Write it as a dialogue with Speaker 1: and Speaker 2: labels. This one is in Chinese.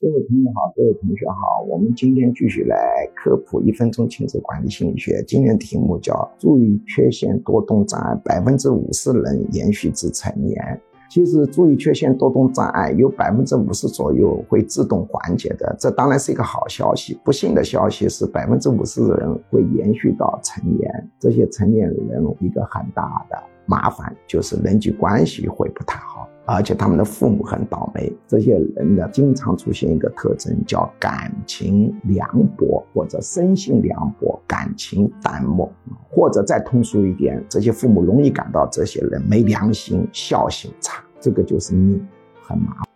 Speaker 1: 各位朋友好，各位同学好，我们今天继续来科普一分钟亲子管理心理学。今天题目叫注意缺陷多动障碍，百分之五十人延续至成年。其实注意缺陷多动障碍有百分之五十左右会自动缓解的，这当然是一个好消息。不幸的消息是百分之五十的人会延续到成年，这些成年人一个很大的麻烦就是人际关系会不太好。而且他们的父母很倒霉，这些人呢经常出现一个特征，叫感情凉薄或者生性凉薄、感情淡漠，或者再通俗一点，这些父母容易感到这些人没良心、孝心差，这个就是命，很麻烦。